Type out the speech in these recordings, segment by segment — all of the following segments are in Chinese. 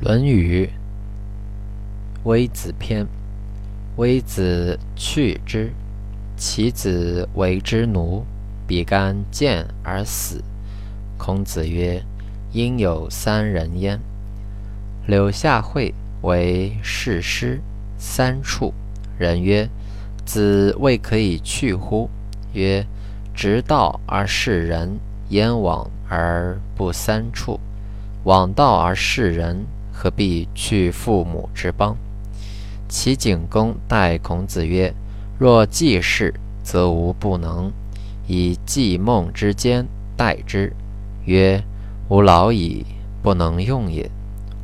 《论语·微子篇》：微子去之，其子为之奴，比干见而死。孔子曰：“应有三人焉。柳下惠为士师，三处。人曰：‘子未可以去乎？’曰：‘直道而事人，焉往而不三处？往道而事人。’”何必去父母之邦？齐景公待孔子曰：“若季氏，则无不能。以季孟之间待之。”曰：“吾老矣，不能用也。”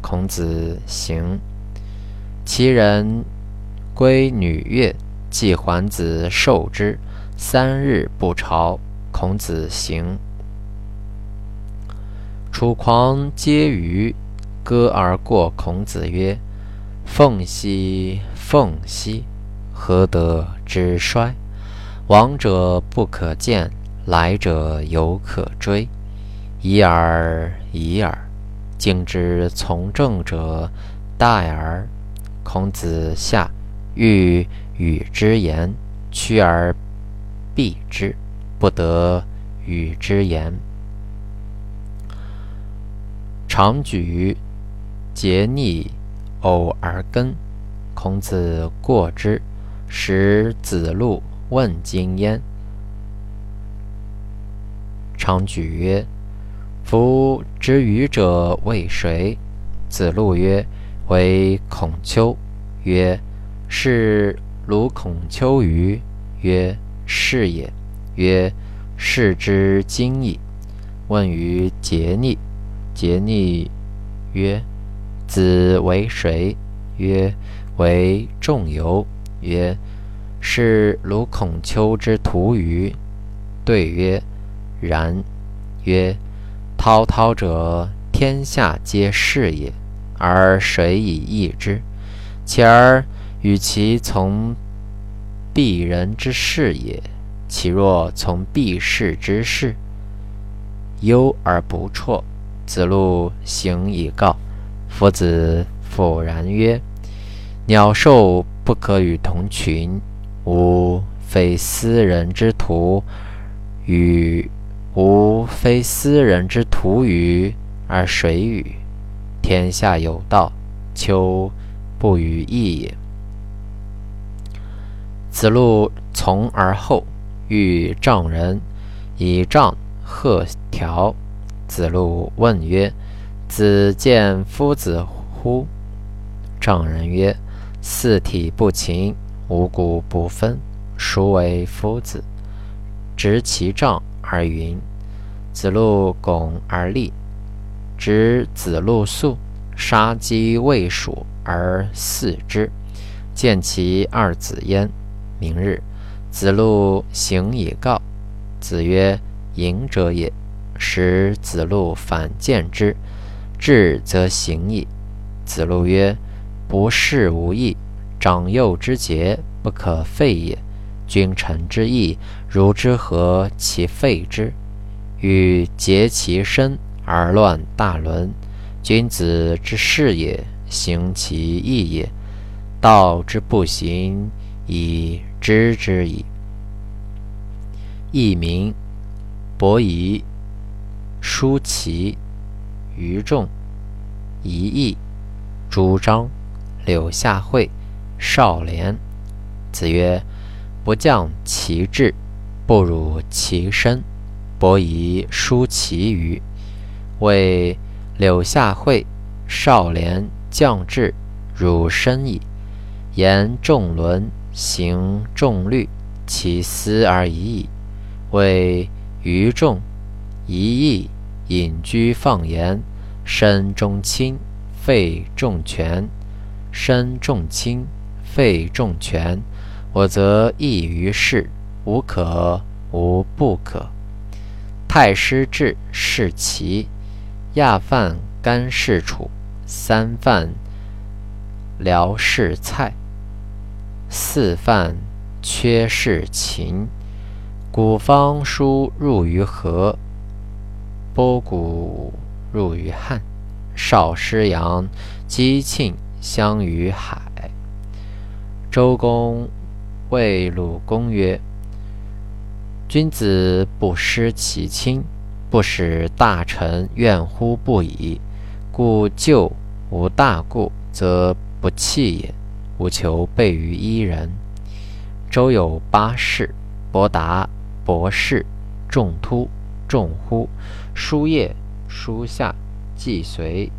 孔子行。其人归女乐，季桓子受之，三日不朝。孔子行。楚狂皆鱼。歌而过，孔子曰：“凤兮凤兮，何德之衰？往者不可见，来者犹可追。已而已耳。今之从政者，殆而。”孔子下，欲与之言，趋而避之，不得与之言。常举。桀逆偶而根。孔子过之，使子路问今焉。常举曰：“夫知鱼者为谁？”子路曰：“为孔丘。”曰：“是鲁孔丘鱼？”曰：“是也。”曰：“是之今矣。”问于桀逆，桀逆曰：子为谁？曰：为仲由。曰：是鲁孔丘之徒于？对曰：然。曰：滔滔者，天下皆是也，而谁以易之？其而与其从鄙人之事也。其若从鄙视之事，忧而不辍。子路行以告。夫子否然曰：“鸟兽不可与同群。吾非斯人之徒，与吾非斯人之徒与？而谁与？天下有道，丘不与义也。”子路从而后，欲丈人，以杖贺条。子路问曰：子见夫子乎？丈人曰：“四体不勤，五谷不分，孰为夫子？”执其杖而云。子路拱而立，执子路粟，杀鸡未黍而饲之，见其二子焉。明日，子路行以告。子曰：“隐者也。”使子路反见之。至则行矣。子路曰：“不是无益，长幼之节不可废也。君臣之义，如之何其废之？欲竭其身而乱大伦。君子之事也，行其义也。道之不行，以知之矣。”佚名，伯夷，叔齐。于仲、仪义、朱张、柳下惠、少年。子曰：“不降其志，不辱其身。伯夷叔齐于，谓柳下惠、少年降志，辱身矣。言众伦，行众律，其思而已矣。谓于众，一义。”隐居放言，身重轻，肺重权。身重轻，肺重权。我则异于事，无可无不可。太师治是齐，亚饭干是楚，三饭辽是蔡，四饭缺是秦。古方书入于河。波谷入于汉，少师阳，姬庆相于海。周公谓鲁公曰：“君子不失其亲，不使大臣怨乎不已。故旧无大故，则不弃也。吾求备于一人。”周有八士：伯达、伯氏、仲突、仲乎、叔夜、叔夏、既随、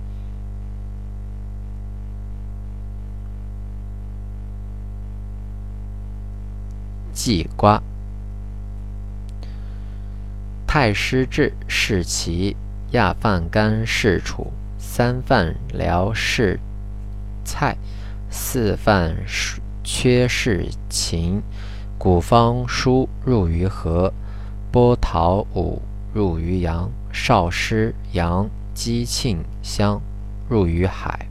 季瓜。太师治是齐，亚饭干是楚，三饭辽是蔡，四饭缺是秦。古方叔入于河，波涛武入于阳，少师阳姬庆相入于海。